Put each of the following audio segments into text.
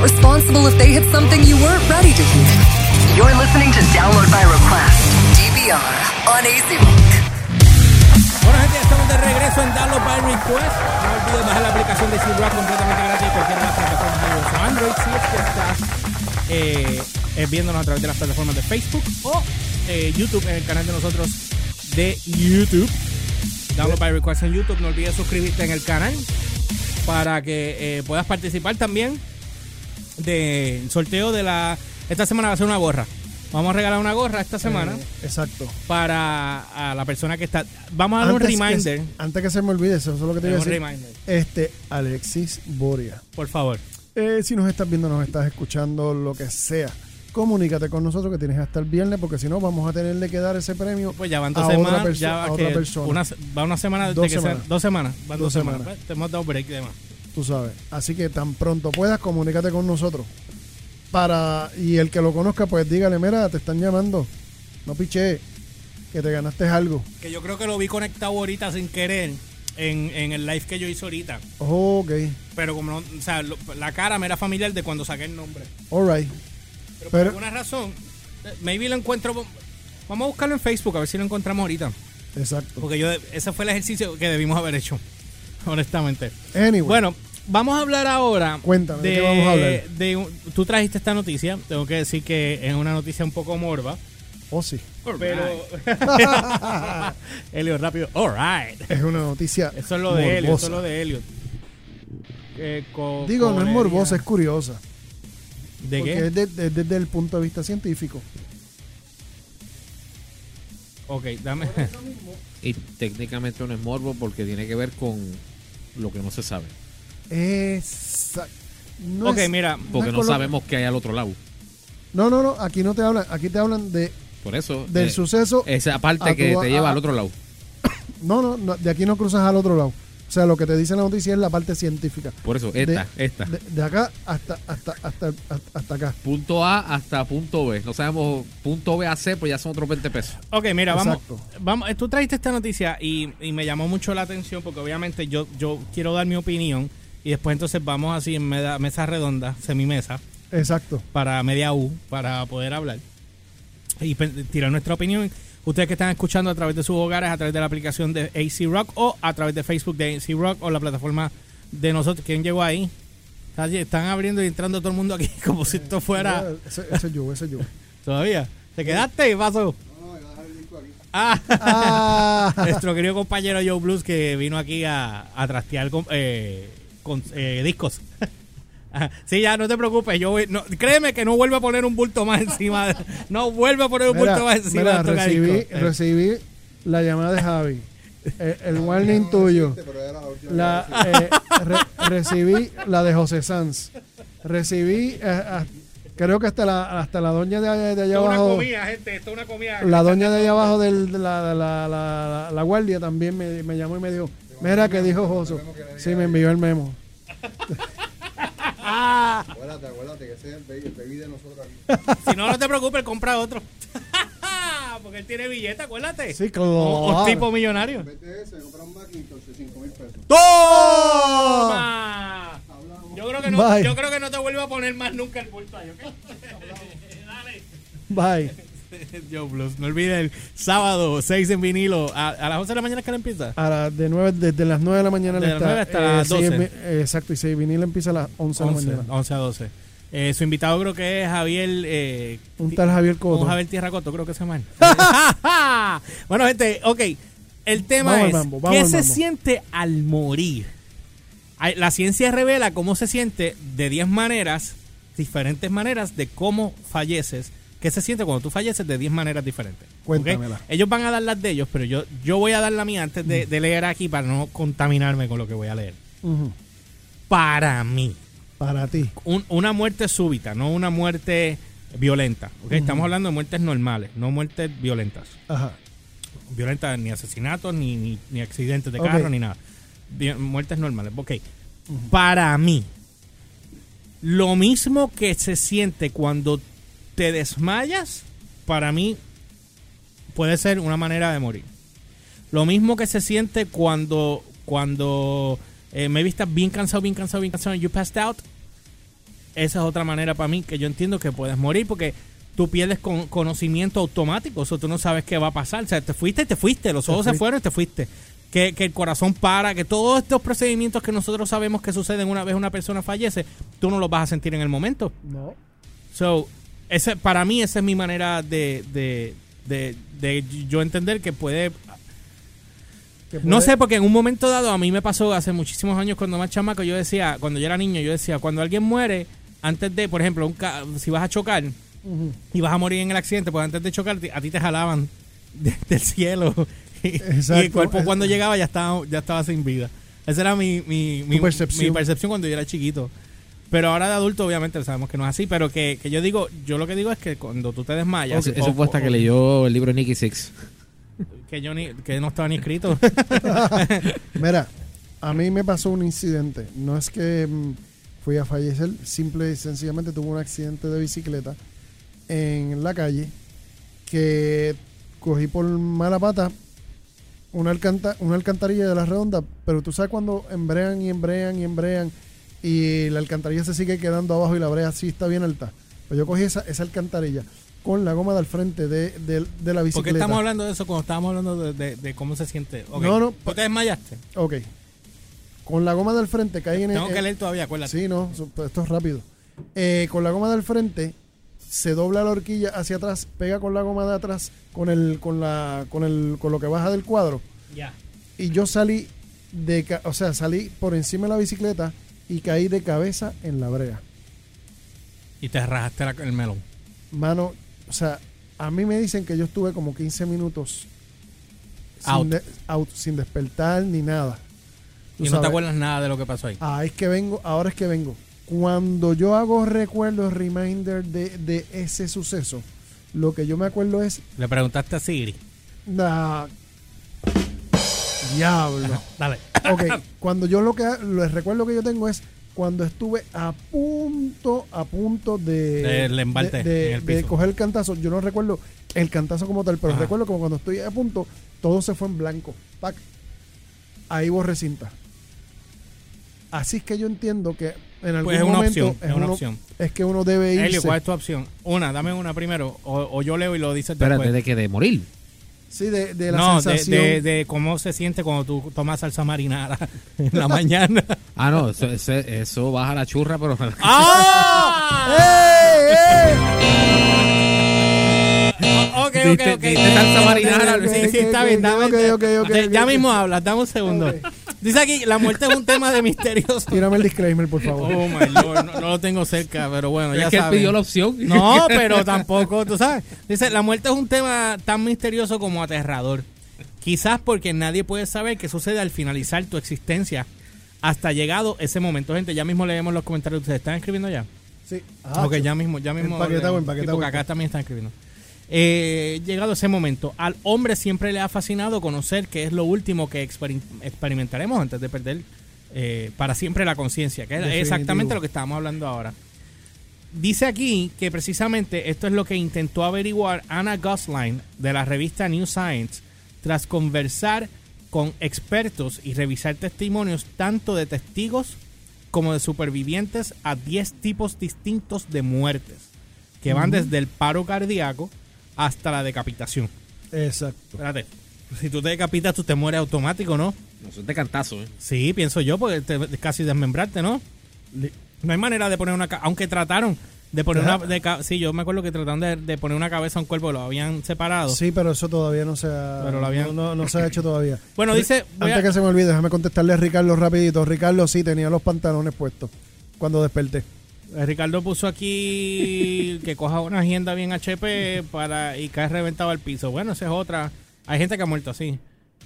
not responsible if they hit something you weren't ready to hear. You're listening to Download by Request, DVR, on AC Rock. Bueno, gente, estamos de regreso en Download by Request. No olvides bajar la aplicación de C-Rock completamente gratis en cualquiera de las plataformas iOS o Android. Si es que estás eh, eh, viéndonos a través de las plataformas de Facebook o eh, YouTube, en el canal de nosotros de YouTube. Download by Request en YouTube. No olvides suscribirte en el canal para que eh, puedas participar también del sorteo de la... Esta semana va a ser una gorra. Vamos a regalar una gorra esta semana Eh, exacto. para a la persona que está... Vamos a dar un que- reminder. antes que se me olvide, eso es lo que te iba a decir. reminder. Este, Alexis Boria. Por favor. Eh, si nos estás viendo, nos estás escuchando, lo que sea, comunícate con nosotros que tienes hasta el viernes, porque si no, vamos a tenerle que dar ese premio Pues ya van dos semanas. ya a otra persona. Una, va una semana desde Dos que sea- semanas. dos semanas. Van dos, Dos semanas. semanas. Pues, Te hemos dado break y demás. Tú sabes. Así que tan pronto puedas, comunícate con nosotros. Para, y el que lo conozca, pues dígale, mira, te están llamando. No piché, que te ganaste algo. Que yo creo que lo vi conectado ahorita sin querer en, en el live que yo hice ahorita. ok, Pero como no, o sea, lo- la cara me era familiar de cuando saqué el nombre. alright. Pero, por Pero- alguna razón, maybe lo encuentro. Vamos a buscarlo en Facebook a ver si lo encontramos ahorita. Exacto. Porque yo ese fue el ejercicio que debimos haber hecho. Honestamente. Anyway, Bueno, vamos a hablar ahora. Cuéntame, ¿de qué vamos a hablar? de tú trajiste esta noticia. Tengo que decir que es una noticia un poco morba. oh sí, Pero. Elliot, rápido. Alright. es una noticia. Eso es lo de Elliot. morbosa. Eso es lo de Elliot. Eh, co- Digo, no es morbosa, es curiosa. ¿De porque qué? es de- de- desde el punto de vista científico. Ok, dame. Y técnicamente no es morbo porque tiene que ver con lo que no se sabe. Esa- no ok, es- mira. Porque no sabemos qué hay al otro lado. No, no, no, aquí no te hablan, aquí te hablan de Por eso. del eh, suceso. Esa parte que tu- te lleva a- al otro lado. No, no, no, de aquí no cruzas al otro lado. O sea, lo que te dice la noticia es la parte científica. Por eso, esta, de, esta. De, de acá hasta, hasta, hasta, hasta, hasta acá. punto A hasta punto B. No sabemos punto B a C, pues ya son otros 20 pesos. Ok, mira, vamos, Exacto. vamos. Tú trajiste esta noticia y, y me llamó mucho la atención porque obviamente yo, yo quiero dar mi opinión y después entonces vamos así en meda- mesa redonda, semimesa, Exacto. para media U, para poder hablar y tirar nuestra opinión. Ustedes que están escuchando a través de sus hogares, a través de la aplicación de AC Rock o a través de Facebook de AC Rock o la plataforma de nosotros. ¿Quién llegó ahí? Está- Están abriendo y entrando todo el mundo aquí como si esto fuera... Ese, ese yo, ese yo. ¿Todavía? ¿Te quedaste? Pasó. Ah, Ah, nuestro querido compañero Joe Blues que vino aquí a, a trastear con, eh, con eh, discos. Sí, ya no te preocupes. Yo voy- no, créeme que no vuelve a poner un bulto más encima. de- no vuelve a poner un mira, bulto más encima mira, de recibí. Eh, recibí la llamada de Javi. El, warning tuyo. La, eh, re- recibí la de José Sanz. Recibí, eh, ah, creo que hasta la, hasta la doña de, de allá Esto es una abajo. comida, gente. Esto es una comida. La doña de allá abajo del- de la, la, la- la- la guardia también me, me llamó y me dijo, mira que dijo Joso. Sí, me envió el memo. Acuérdate, acuérdate que ese es el baby, el baby de nosotros aquí. Si no, no te preocupes, compra otro. Porque él tiene billete, acuérdate. Sí, claro. Un tipo millonario. De eso, comprar un Macintosh de 5 mil pesos. ¡Toma! Yo creo que no, Bye. yo creo que no te vuelvo a poner más nunca el bulto ahí, ¿ok? Dale. Bye. Joe Blues. No olvides el sábado 6 en vinilo. A, a las 11 de la mañana que le empieza. A las de nueve, desde las 9 de la mañana De le las está, 9 hasta las sí, 12. es vi- eh, exacto, y si vinil empieza a las 11 de la 11, mañana. 11 a 12. Eh, su invitado creo que es Javier. Eh, Un tal Javier Coto. un Javier Tierra Coto, creo que se llama. bueno, gente, ok. El tema Vamos es: mambo, ¿qué se siente al morir? La ciencia revela cómo se siente de 10 maneras, diferentes maneras de cómo falleces. ¿Qué se siente cuando tú falleces de 10 maneras diferentes? Cuéntamela. Ellos van a dar las de ellos, pero yo, yo voy a dar la mía antes de, de leer aquí para no contaminarme con lo que voy a leer. Para mí, Para ti. un- una muerte súbita, no una muerte violenta. ¿ok? Estamos hablando de muertes normales, no muertes violentas. Ajá. Violentas ni asesinatos, ni, ni, ni accidentes de carro, ni nada. Muertes normales. Ok. Para mí, lo mismo que se siente cuando te desmayas, para mí puede ser una manera de morir. Lo mismo que se siente cuando, cuando eh, me vistas bien cansado, bien cansado, bien cansado, you passed out. esa es otra manera para mí que yo entiendo que puedes morir porque tú pierdes con- conocimiento automático, o sea, tú no sabes qué va a pasar, o sea, te fuiste y te fuiste, los ojos se fueron y te fuiste. Que, que el corazón para, que todos estos procedimientos que nosotros sabemos que suceden una vez una persona fallece, tú no los vas a sentir en el momento. No. So, ese, para mí esa es mi manera de, de, de, de yo entender que puede no sé, porque en un momento dado a mí me pasó hace muchísimos años cuando más chamaco, yo decía, cuando yo era niño, yo decía, cuando alguien muere, antes de, por ejemplo, un ca- si vas a chocar y vas a morir en el accidente, pues antes de chocar, a ti te jalaban de- del cielo. Y, y Exacto. el cuerpo cuando llegaba ya estaba, ya estaba sin vida. Esa era mi, mi, mi, percepción. mi percepción cuando yo era chiquito. Pero ahora de adulto, obviamente, sabemos que no es así. Pero que, que yo digo, yo lo que digo es que cuando tú te desmayas. Eso, eso o- fue hasta o- que leyó el libro de Nicky Six. Que, yo ni, que no estaba ni escrito. Mira, a mí me pasó un incidente. No es que mm, fui a fallecer, simple y sencillamente tuve un accidente de bicicleta en la calle que cogí por mala pata una, alcanta- una alcantarilla de la redonda, pero tú sabes cuando embrean y embrean y embrean y la alcantarilla se sigue quedando abajo y la brea sí está bien alta. Pues yo cogí esa, esa alcantarilla con la goma del frente de, de- de la ¿Por bicicleta. qué estamos hablando de eso cuando estábamos hablando de, de- cómo se siente? No, no, ¿Tú te desmayaste? Ok. Con la goma del frente caí en el... Tengo que leer todavía, acuérdate. Sí, no, pues esto es rápido. Eh, con la goma del frente se dobla la horquilla hacia atrás, pega con la goma de atrás, con el, con la, con el, con lo que baja del cuadro. Ya. Y yo salí de, o sea, salí por encima de la bicicleta y caí de cabeza en la brea. Y te rajaste la- el melón. Mano, o sea, a mí me dicen que yo estuve como 15 minutos Out. Sin, de- out, sin despertar ni nada. Tú Y no te acuerdas nada de lo que pasó ahí. Ah, es que vengo, ahora es que vengo. Cuando yo hago recuerdos, reminder de, de ese suceso, lo que yo me acuerdo es, Le preguntaste a Siri. nah, diablo. Dale. Ok, cuando yo lo que lo recuerdo que yo tengo es cuando estuve a punto, a punto de, Del embate de, de- en el de piso. coger el cantazo. Yo no recuerdo el cantazo como tal, pero Ajá. recuerdo como cuando estoy a punto, todo se fue en blanco. Pac. Ahí borré cinta. Así es que yo entiendo que en algún Pues es una momento opción, es una uno- opción. es que uno debe irse. Elio, ¿cuál es tu opción? Una, dame una primero. O, o yo leo y lo dices Espérate, después. de que de morir. Sí, de, de la no, de, sensación. de, de cómo se siente cuando tú tomas salsa marinara en la mañana. Ah, no, eso, eso, eso baja la churra, pero. ¡Ah! ¡Eh, eh! Ok, ok, ok. salsa marinara. Sí, sí, está bien. dame- ok, ok, ok, Ya- mismo hablas, dame un segundo. Dice aquí, la muerte es un tema de misterioso. Tírame el disclaimer, por favor. Oh my lord, no, no lo tengo cerca, pero bueno, ya es que él pidió la opción. No, pero tampoco, tú sabes. Dice, la muerte es un tema tan misterioso como aterrador. Quizás porque nadie puede saber qué sucede al finalizar tu existencia hasta llegado ese momento. Gente, ya mismo leemos los comentarios. ¿Ustedes están escribiendo ya? Sí. Ah, ok, ya mismo, ya mismo. Empaquetado, empaquetado. Sí, porque acá también están escribiendo. Eh, llegado ese momento, al hombre siempre le ha fascinado conocer qué es lo último que experim- experimentaremos antes de perder eh, para siempre la conciencia, que es exactamente lo que estábamos hablando ahora. Dice aquí que precisamente esto es lo que intentó averiguar Anna Gosling de la revista New Science tras conversar con expertos y revisar testimonios tanto de testigos como de supervivientes a 10 tipos distintos de muertes, que van desde el paro cardíaco hasta la decapitación. Exacto. Espérate, si tú te decapitas, tú te mueres automático, ¿no? No, eso es de cantazo, ¿eh? Sí, pienso yo, porque te, casi desmembrarte, ¿no? No hay manera de poner una... Aunque trataron de poner Ajá. una... De, sí, yo me acuerdo que trataron de, de poner una cabeza a un cuerpo, lo habían separado. Sí, pero eso todavía no se ha, Pero lo habían- no, no- no se ha hecho todavía. Bueno, dice... Antes a- que se me olvide, déjame contestarle a Ricardo rapidito. Ricardo sí tenía los pantalones puestos cuando desperté. Ricardo puso aquí que coja una agenda bien HP para y cae reventado al piso. Bueno, esa es otra. Hay gente que ha muerto así.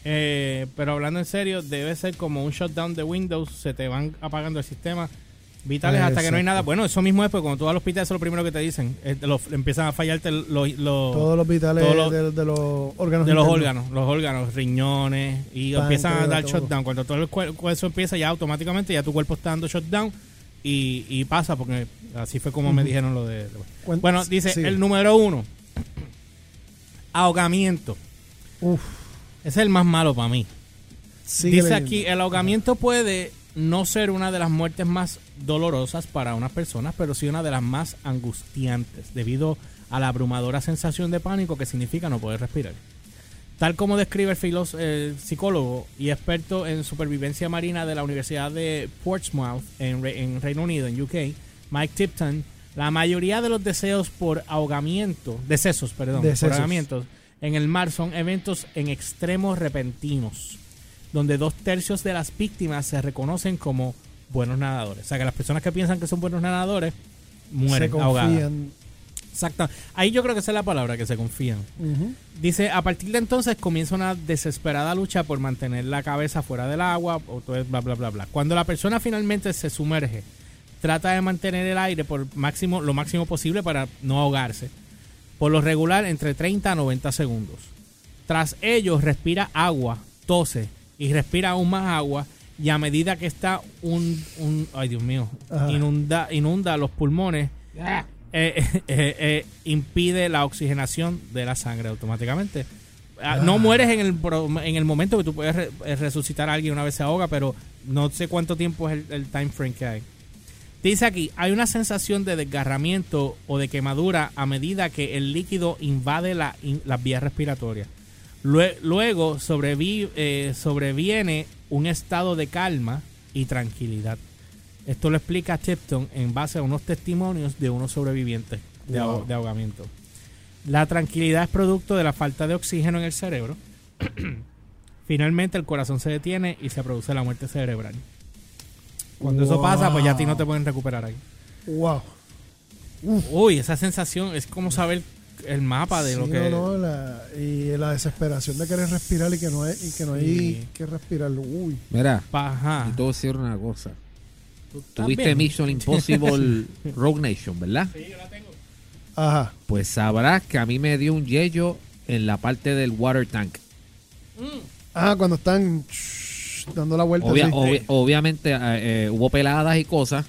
Eh, pero hablando en serio, debe ser como un shutdown de Windows. Se te van apagando el sistema. Vitales hasta que no hay nada. Bueno, eso mismo es porque cuando tú vas al hospital, eso es lo primero que te dicen. Eh, lo- empiezan a fallarte los, los- Todos los vitales todos los- de, de los órganos. de los órganos, los órganos, riñones, y empiezan a dar todo. shutdown. Cuando todo el cuer- eso empieza, ya automáticamente ya tu cuerpo está dando shutdown y, y pasa, porque así fue como me dijeron lo de. Bueno, dice sí. el número uno: ahogamiento. Uf, Ese es el más malo para mí. sigue dice leyendo. aquí: el ahogamiento puede no ser una de las muertes más dolorosas para unas personas, pero sí una de las más angustiantes, debido a la abrumadora sensación de pánico que significa no poder respirar. Tal como describe el, filos- el psicólogo y experto en supervivencia marina de la Universidad de Portsmouth en, Re- en Reino Unido, en UK, Mike Tipton, la mayoría de los deseos por ahogamiento, decesos, perdón, por Decesos. ahogamientos en el mar son eventos en extremos repentinos, donde dos tercios de las víctimas se reconocen como buenos nadadores. O sea, que las personas que piensan que son buenos nadadores mueren se ahogadas. Exacto. Ahí yo creo que esa es la palabra, que se confían. Dice, a partir de entonces comienza una desesperada lucha por mantener la cabeza fuera del agua, o todo bla, bla, bla, bla. Cuando la persona finalmente se sumerge, trata de mantener el aire por máximo, lo máximo posible para no ahogarse. Por lo regular, entre 30 a 90 segundos. Tras ello, respira agua, tose y respira aún más agua. Y a medida que está un, un ay Dios mío, inunda, inunda los pulmones, eh, eh, eh, eh, impide la oxigenación de la sangre automáticamente. Ah, No mueres en el, en el momento que tú puedes re- resucitar a alguien una vez se ahoga, pero no sé cuánto tiempo es el, el time frame que hay. Dice aquí, hay una sensación de desgarramiento o de quemadura a medida que el líquido invade la, in- las vías respiratorias. Lue- Luego sobrevi- eh, sobreviene un estado de calma y tranquilidad. Esto lo explica Tipton en base a unos testimonios de unos sobrevivientes de, aho- Wow. de ahogamiento. La tranquilidad es producto de la falta de oxígeno en el cerebro. Finalmente el corazón se detiene y se produce la muerte cerebral. Cuando eso pasa, pues ya a ti no te pueden recuperar ahí. Wow. Uy, esa sensación es como saber el mapa de lo que... no, no, la- y la desesperación de querer respirar y que no hay, y que no hay Sí. que respirar. Uy. Mira, Ajá. y te voy a decir una cosa. ¿Estás Tuviste? Mission Impossible Rogue Nation, ¿verdad? Sí, yo la tengo. Ajá. Pues sabrás que a mí me dio un yello en la parte del water tank. Ah, cuando están shh, dando la vuelta. Obvia- así. obvi- obviamente eh, eh, hubo peladas y cosas,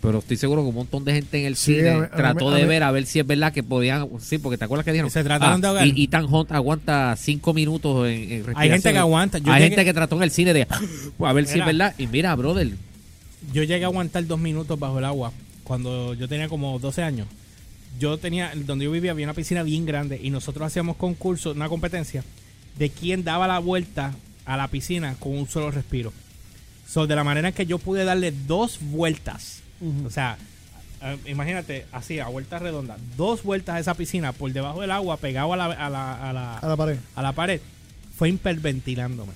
pero estoy seguro que un montón de gente en el Sí, cine a trató de ver a ver si es verdad que podían. Sí, porque te acuerdas que dijeron. Se trataron de ahogar. Y Ethan Hunt aguanta cinco minutos en, en respiración. Hay gente que aguanta. Yo Hay gente que trató en el cine de a ver si es Mira. verdad. Y mira, brother, Yo llegué a aguantar dos minutos bajo el agua cuando yo tenía como 12 años. Yo tenía, donde yo vivía, había una piscina bien grande y nosotros hacíamos concursos, una competencia de quién daba la vuelta a la piscina con un solo respiro. So, de la manera en que yo pude darle dos vueltas. O sea, eh, imagínate, así, a vuelta redonda, dos vueltas a esa piscina por debajo del agua, pegado a la, a la, a la, A la pared. a la pared, fue hiperventilándome.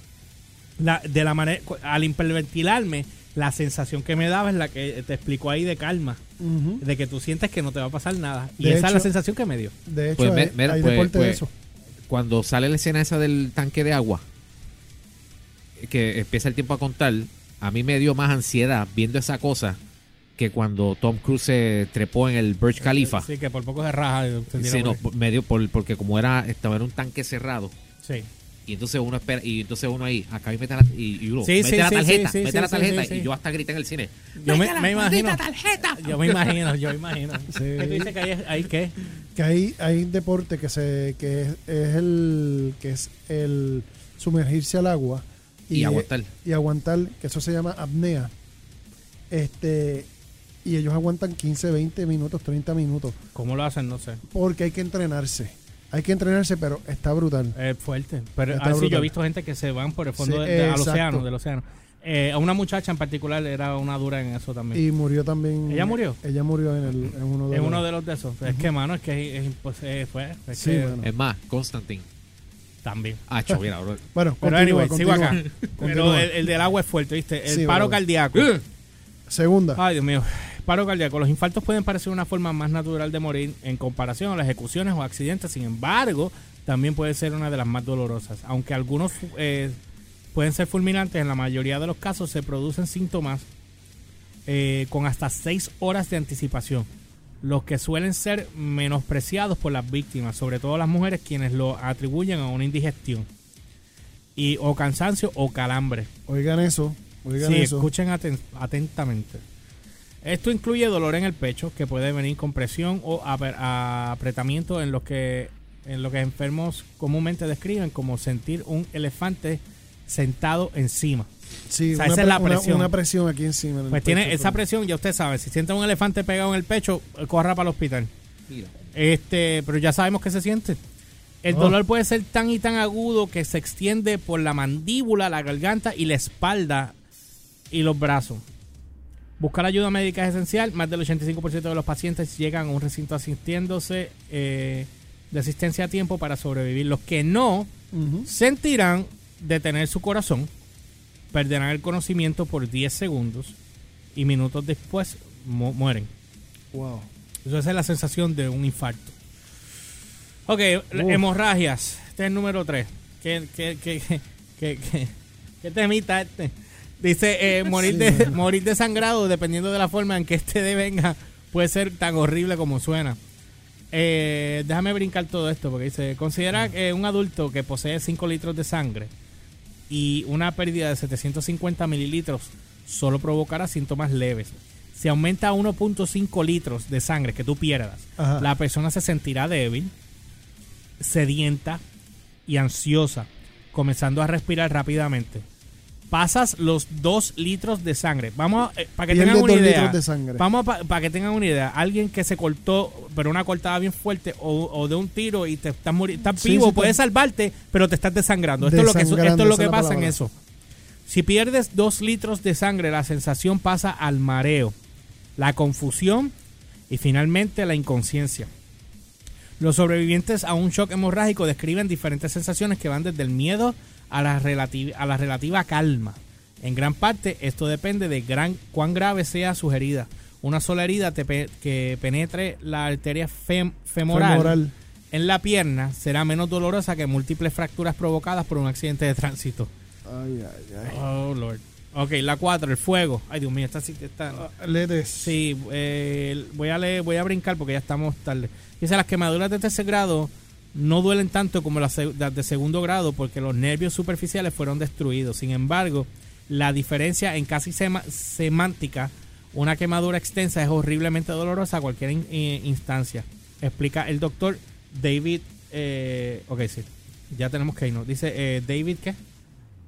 La, de la manera, al hiperventilarme, la sensación que me daba es la que te explicó ahí de calma, de que tú sientes que no te va a pasar nada. Y De esa es la sensación que me dio. De hecho, Pues, hay, me- mira, hay pues- deporte de pues, eso. cuando sale la escena esa del tanque de agua, que empieza el tiempo a contar, a mí me dio más ansiedad viendo esa cosa que cuando Tom Cruise se trepó en el Burj Khalifa. Sí, que por poco se raja. Sí, no, me dio por- porque como era estaba en un tanque cerrado Sí. Y entonces uno espera y entonces uno ahí acá y mete la, y, y uno Sí, mete sí, la tarjeta sí, sí, mete la tarjeta sí, sí. y yo hasta grité en el cine Yo me, "Mete la me imagino. tarjeta Yo me imagino, yo me imagino. Sí. ¿Qué tú dices que hay, hay qué? Que hay, hay un deporte que se que es, es el que es el sumergirse al agua y aguantar y aguantar, que eso se llama apnea. Este y ellos aguantan 15, 20 minutos, 30 minutos, ¿Cómo lo hacen? No sé. porque hay que entrenarse. Hay que entrenarse, pero está brutal. Es fuerte. Pero Está así yo brutal. he visto gente que se van por el fondo Sí, de- de- al océano, del océano. Eh, a una muchacha en particular era una dura en eso también. Y murió también. ¿Ella murió? Ella murió en, el, en uno de es los- uno de los de esos. Es que, mano, es que es, imposible. Fue, es Sí, que bueno. es más Constantine también. ah cho, mira bro. Bueno, Pero continúa, anyway, sigo continúa. acá. Pero el, el del agua es fuerte, ¿viste? El Sí, paro brother. cardíaco. Segunda. Ay, Dios mío. Paro cardíaco. Los infartos pueden parecer una forma más natural de morir en comparación a las ejecuciones o accidentes. Sin embargo, también puede ser una de las más dolorosas. Aunque algunos eh, pueden ser fulminantes, en la mayoría de los casos se producen síntomas eh, con hasta seis horas de anticipación. Los que suelen ser menospreciados por las víctimas, sobre todo las mujeres, quienes lo atribuyen a una indigestión. Y, o cansancio o calambre. Oigan eso. Oigan Sí, eso. escuchen aten- atentamente. Esto incluye dolor en el pecho, que puede venir con presión o apretamiento en lo que en lo que enfermos comúnmente describen como sentir un elefante sentado encima. Sí, O sea, una, esa es la una- presión. Una, presión aquí encima. en Pues tiene pecho, esa presión, ya usted sabe, si siente un elefante pegado en el pecho, corra para el hospital. Mira. Este, pero ya sabemos que se siente. El Oh. dolor puede ser tan y tan agudo que se extiende por la mandíbula, la garganta y la espalda y los brazos. Buscar ayuda médica es esencial. Más del 85% de los pacientes llegan a un recinto asistiéndose eh, de asistencia a tiempo para sobrevivir. Los que no sentirán detener su corazón, perderán el conocimiento por 10 segundos y minutos después mu- mueren. Wow. Eso esa es la sensación de un infarto. Ok, hemorragias. Este es el número 3. ¿Qué, qué, qué, qué, qué, qué- qué temita este? Dice, eh, morir, de, morir desangrado, dependiendo de la forma en que este devenga, puede ser tan horrible como suena. Eh, déjame brincar todo esto, porque dice, considera que un adulto que posee 5 litros de sangre y una pérdida de 750 mililitros solo provocará síntomas leves. Si aumenta a 1.5 litros de sangre que tú pierdas, Ajá. la persona se sentirá débil, sedienta y ansiosa, comenzando a respirar rápidamente. Pasas los 2 litros de sangre. Vamos, a- eh, para que tengan una dos idea. litros de sangre. Vamos para que tengan una idea. Alguien que se cortó, pero una cortada bien fuerte, o, o de un tiro y te estás, muri- estás Sí, vivo, sí, puedes salvarte, pero te estás desangrando. Esto es lo que, esto es lo que pasa en eso. Si pierdes dos litros de sangre, la sensación pasa al mareo, la confusión y finalmente la inconsciencia. Los sobrevivientes a un shock hemorrágico describen diferentes sensaciones que van desde el miedo a la, relati- a la relativa calma. En gran parte, esto depende de gran, cuán grave sea su herida. Una sola herida te pe- que penetre la arteria fem- femoral, Femoral. en la pierna será menos dolorosa que múltiples fracturas provocadas por un accidente de tránsito. Ay, ay, ay. Oh, Lord. Ok, la 4, el fuego. Ay, Dios mío, esta sí que está... Letes. Sí, eh, voy a leer, voy a brincar porque ya estamos tarde. Dice, las quemaduras de tercer grado no duelen tanto como las de segundo grado porque los nervios superficiales fueron destruidos. Sin embargo, la diferencia en casi semántica, una quemadura extensa es horriblemente dolorosa a cualquier eh, instancia. Explica el doctor David, eh, ok, sí, ya tenemos que irnos. Dice eh, David, ¿qué?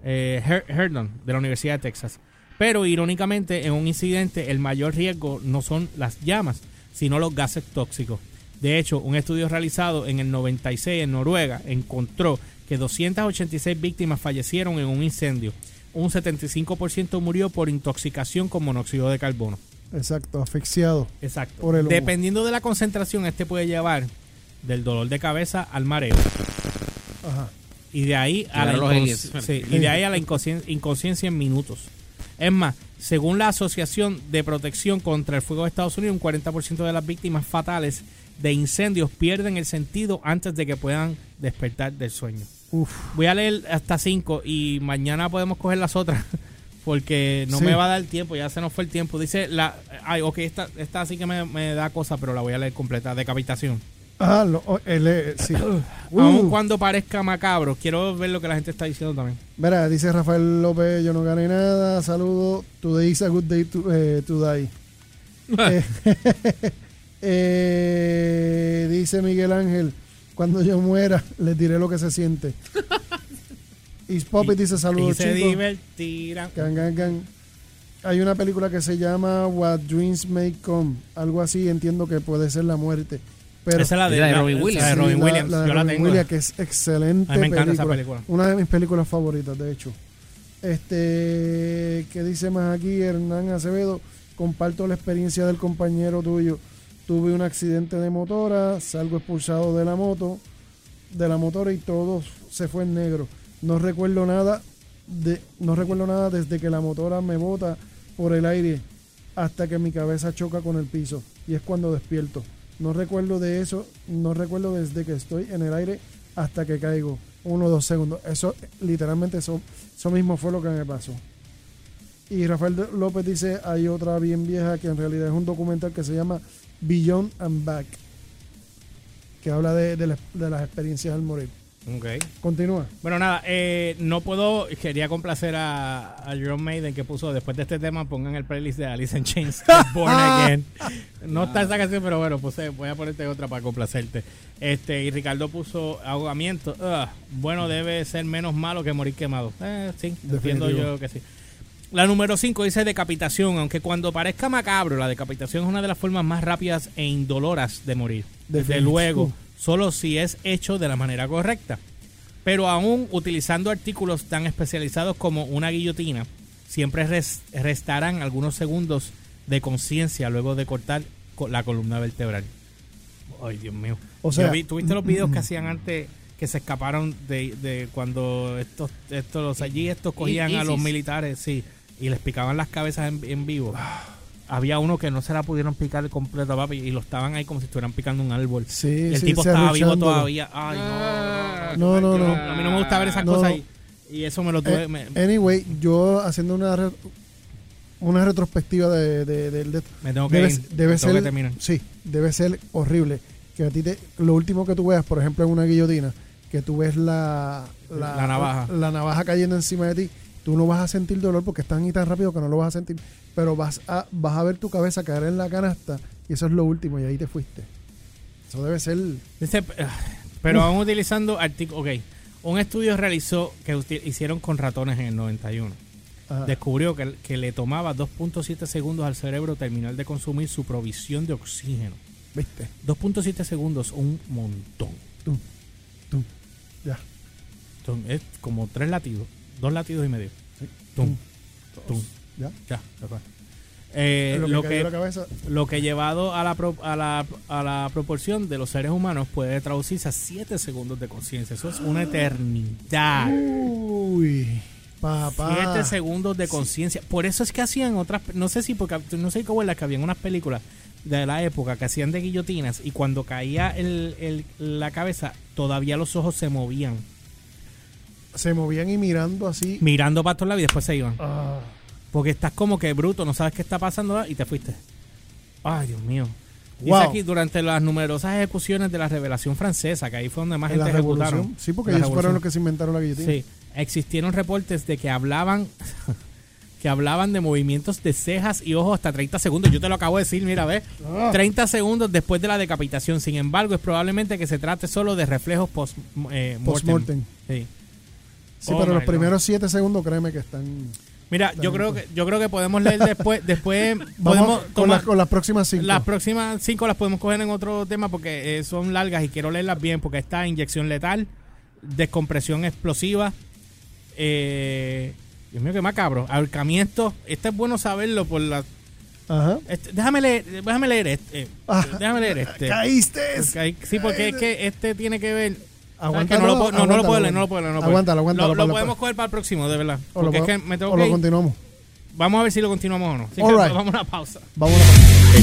eh, Her- Herndon de la Universidad de Texas. Pero irónicamente, en un incidente, el mayor riesgo no son las llamas, sino los gases tóxicos. De hecho, un estudio realizado en el 96 en Noruega encontró que 286 víctimas fallecieron en un incendio. Un 75% murió por intoxicación con monóxido de carbono. Exacto, asfixiado. Exacto. Por el humo. Dependiendo de la concentración, este puede llevar del dolor de cabeza al mareo. Ajá. Y de ahí a la, Llevar los incons- aliens. sí, y de ahí a la inconscien- inconsciencia en minutos. Es más, según la Asociación de Protección contra el Fuego de Estados Unidos, un 40% de las víctimas fatales de incendios pierden el sentido antes de que puedan despertar del sueño. Uf. Voy a leer hasta 5 y mañana podemos coger las otras porque no Sí. me va a dar tiempo, ya se nos fue el tiempo. Dice la... Ay, ok, esta, esta sí que me, me da cosa, pero la voy a leer completa. Decapitación. Ah, lo- oh, el, eh, sí. Aun Uh. cuando parezca macabro, quiero ver lo que la gente está diciendo también. Mira, dice Rafael López, yo no gané nada, saludo. Today is a good day to, eh, to die. Eh, eh, dice Miguel Ángel, cuando yo muera, les diré lo que se siente. Y Poppy dice y saludos se chicos. divertirán. Gan, gan, gan. Hay una película que se llama What Dreams May Come. Algo así, entiendo que puede ser la muerte. Pero esa es la de, la de Robin Williams. de Robin Williams. la de Yo la Robin tengo. Williams, que es excelente A mí me encanta película. esa película. Una de mis películas favoritas, de hecho. Este, ¿qué dice más aquí? Hernán Acevedo, comparto la experiencia del compañero tuyo. Tuve un accidente de motora, salgo expulsado de la moto, de la motora y todo se fue en negro. No recuerdo nada de, no recuerdo nada desde que la motora me bota por el aire hasta que mi cabeza choca con el piso y es cuando despierto. No recuerdo de eso, no recuerdo desde que estoy en el aire hasta que caigo. Uno o dos segundos. Eso, literalmente, eso, eso mismo fue lo que me pasó. Y Rafael López dice, hay otra bien vieja que en realidad es un documental que se llama Beyond and Back, que habla de, de las- de las experiencias al morir. Ok. Continúa. Bueno, nada, eh, no puedo, quería complacer a, a Jerome Maiden que puso, después de este tema, pongan el playlist de Alice in Chains, Born Again. No está esa canción, pero bueno, puse, voy a ponerte otra para complacerte. Este, y Ricardo puso ahogamiento. Ugh, bueno, debe ser menos malo que morir quemado. Eh, sí, entiendo yo que sí. La número 5 dice decapitación, aunque cuando parezca macabro, la decapitación es una de las formas más rápidas e indoloras de morir. Desde luego, solo si es hecho de la manera correcta. Pero aún utilizando artículos tan especializados como una guillotina, siempre res- restarán algunos segundos de conciencia luego de cortar co- la columna vertebral. Ay, Dios mío. O sea- vi- ¿Tuviste los videos que hacían antes que se escaparon de, de cuando estos, estos, los allí estos cogían a los militares, sí, y les picaban las cabezas en, en vivo? Había uno que no se la pudieron picar completo, papi, y lo estaban ahí como si estuvieran picando un árbol. Sí, Y el sí, tipo estaba vivo todavía. Ay, no. No, no, no. A mí no me gusta ver esas cosas ahí. Y eso me lo tuve. Eh, me, anyway, yo haciendo una re- una retrospectiva de, de, de- de- me tengo que debe, ir. debe me tengo que ser sí, debe ser horrible que a ti te, lo último que tú veas, por ejemplo, en una guillotina, que tú ves la La navaja. la navaja cayendo encima de ti, tú no vas a sentir dolor porque es tan y tan rápido que no lo vas a sentir, pero vas a vas a ver tu cabeza caer en la canasta y eso es lo último y ahí te fuiste. Eso debe ser Dice, ah, pero aún utilizando artículos. Ok. Un estudio realizó que hicieron con ratones en el 91. ajá. Descubrió que, que le tomaba 2.7 segundos al cerebro terminar de consumir su provisión de oxígeno. ¿viste? 2.7 segundos, un montón. Tú, tú, ya. Son- Es como tres latidos, dos latidos y medio. Tum, tum, Ya. ya. Eh, lo que, lo, que, la lo que llevado a la, pro- a, la, a la proporción de los seres humanos puede traducirse a 7 segundos de conciencia. Eso es una eternidad. Uy, papá. 7 segundos de conciencia. Por eso es que hacían otras. No sé si, porque no sé cómo es la que habían unas películas de la época que hacían de guillotinas y cuando caía el, el- la cabeza, todavía los ojos se movían. Se movían y mirando así. Mirando para todos lados y después se iban. Ah, Porque estás como que bruto, no sabes qué está pasando y te fuiste. Ay, Dios mío. Dice Wow. aquí, durante las numerosas ejecuciones de la Revelación Francesa, que ahí fue donde más gente ejecutaron. Sí, porque ellos fueron los que se inventaron la guillotina. Sí, existieron reportes de que hablaban que hablaban de movimientos de cejas y ojos hasta 30 segundos. Yo te lo acabo de decir, mira, ve. Ah. 30 segundos después de la decapitación. Sin embargo, es probablemente que se trate solo de reflejos eh, mortem. Post-mortem. Sí. Sí, Oh pero los primeros siete segundos, créeme que están. Mira, yo creo que yo creo que podemos leer después después Vamos podemos con, las, con las próximas cinco. las próximas cinco las podemos coger en otro tema porque eh, son largas y quiero leerlas bien porque está inyección letal, descompresión explosiva, eh, Dios mío, qué macabro, ahorcamiento. Este es bueno saberlo por la. Ajá. este- déjame leer, déjame leer este. eh, Ah, déjame leer este. ¡Caíste! Sí, porque es que este tiene que ver. ¿Sabes Aguántalo, no, lo no, no lo puedo leer, no lo puedo leer. No lo. Aguántalo, aguántalo Lo, lo podemos coger para el próximo, de verdad. O lo, Porque es que me tengo o que lo ir. continuamos. Vamos a ver si lo continuamos o no. Así que right. vamos a una pausa. Vamos a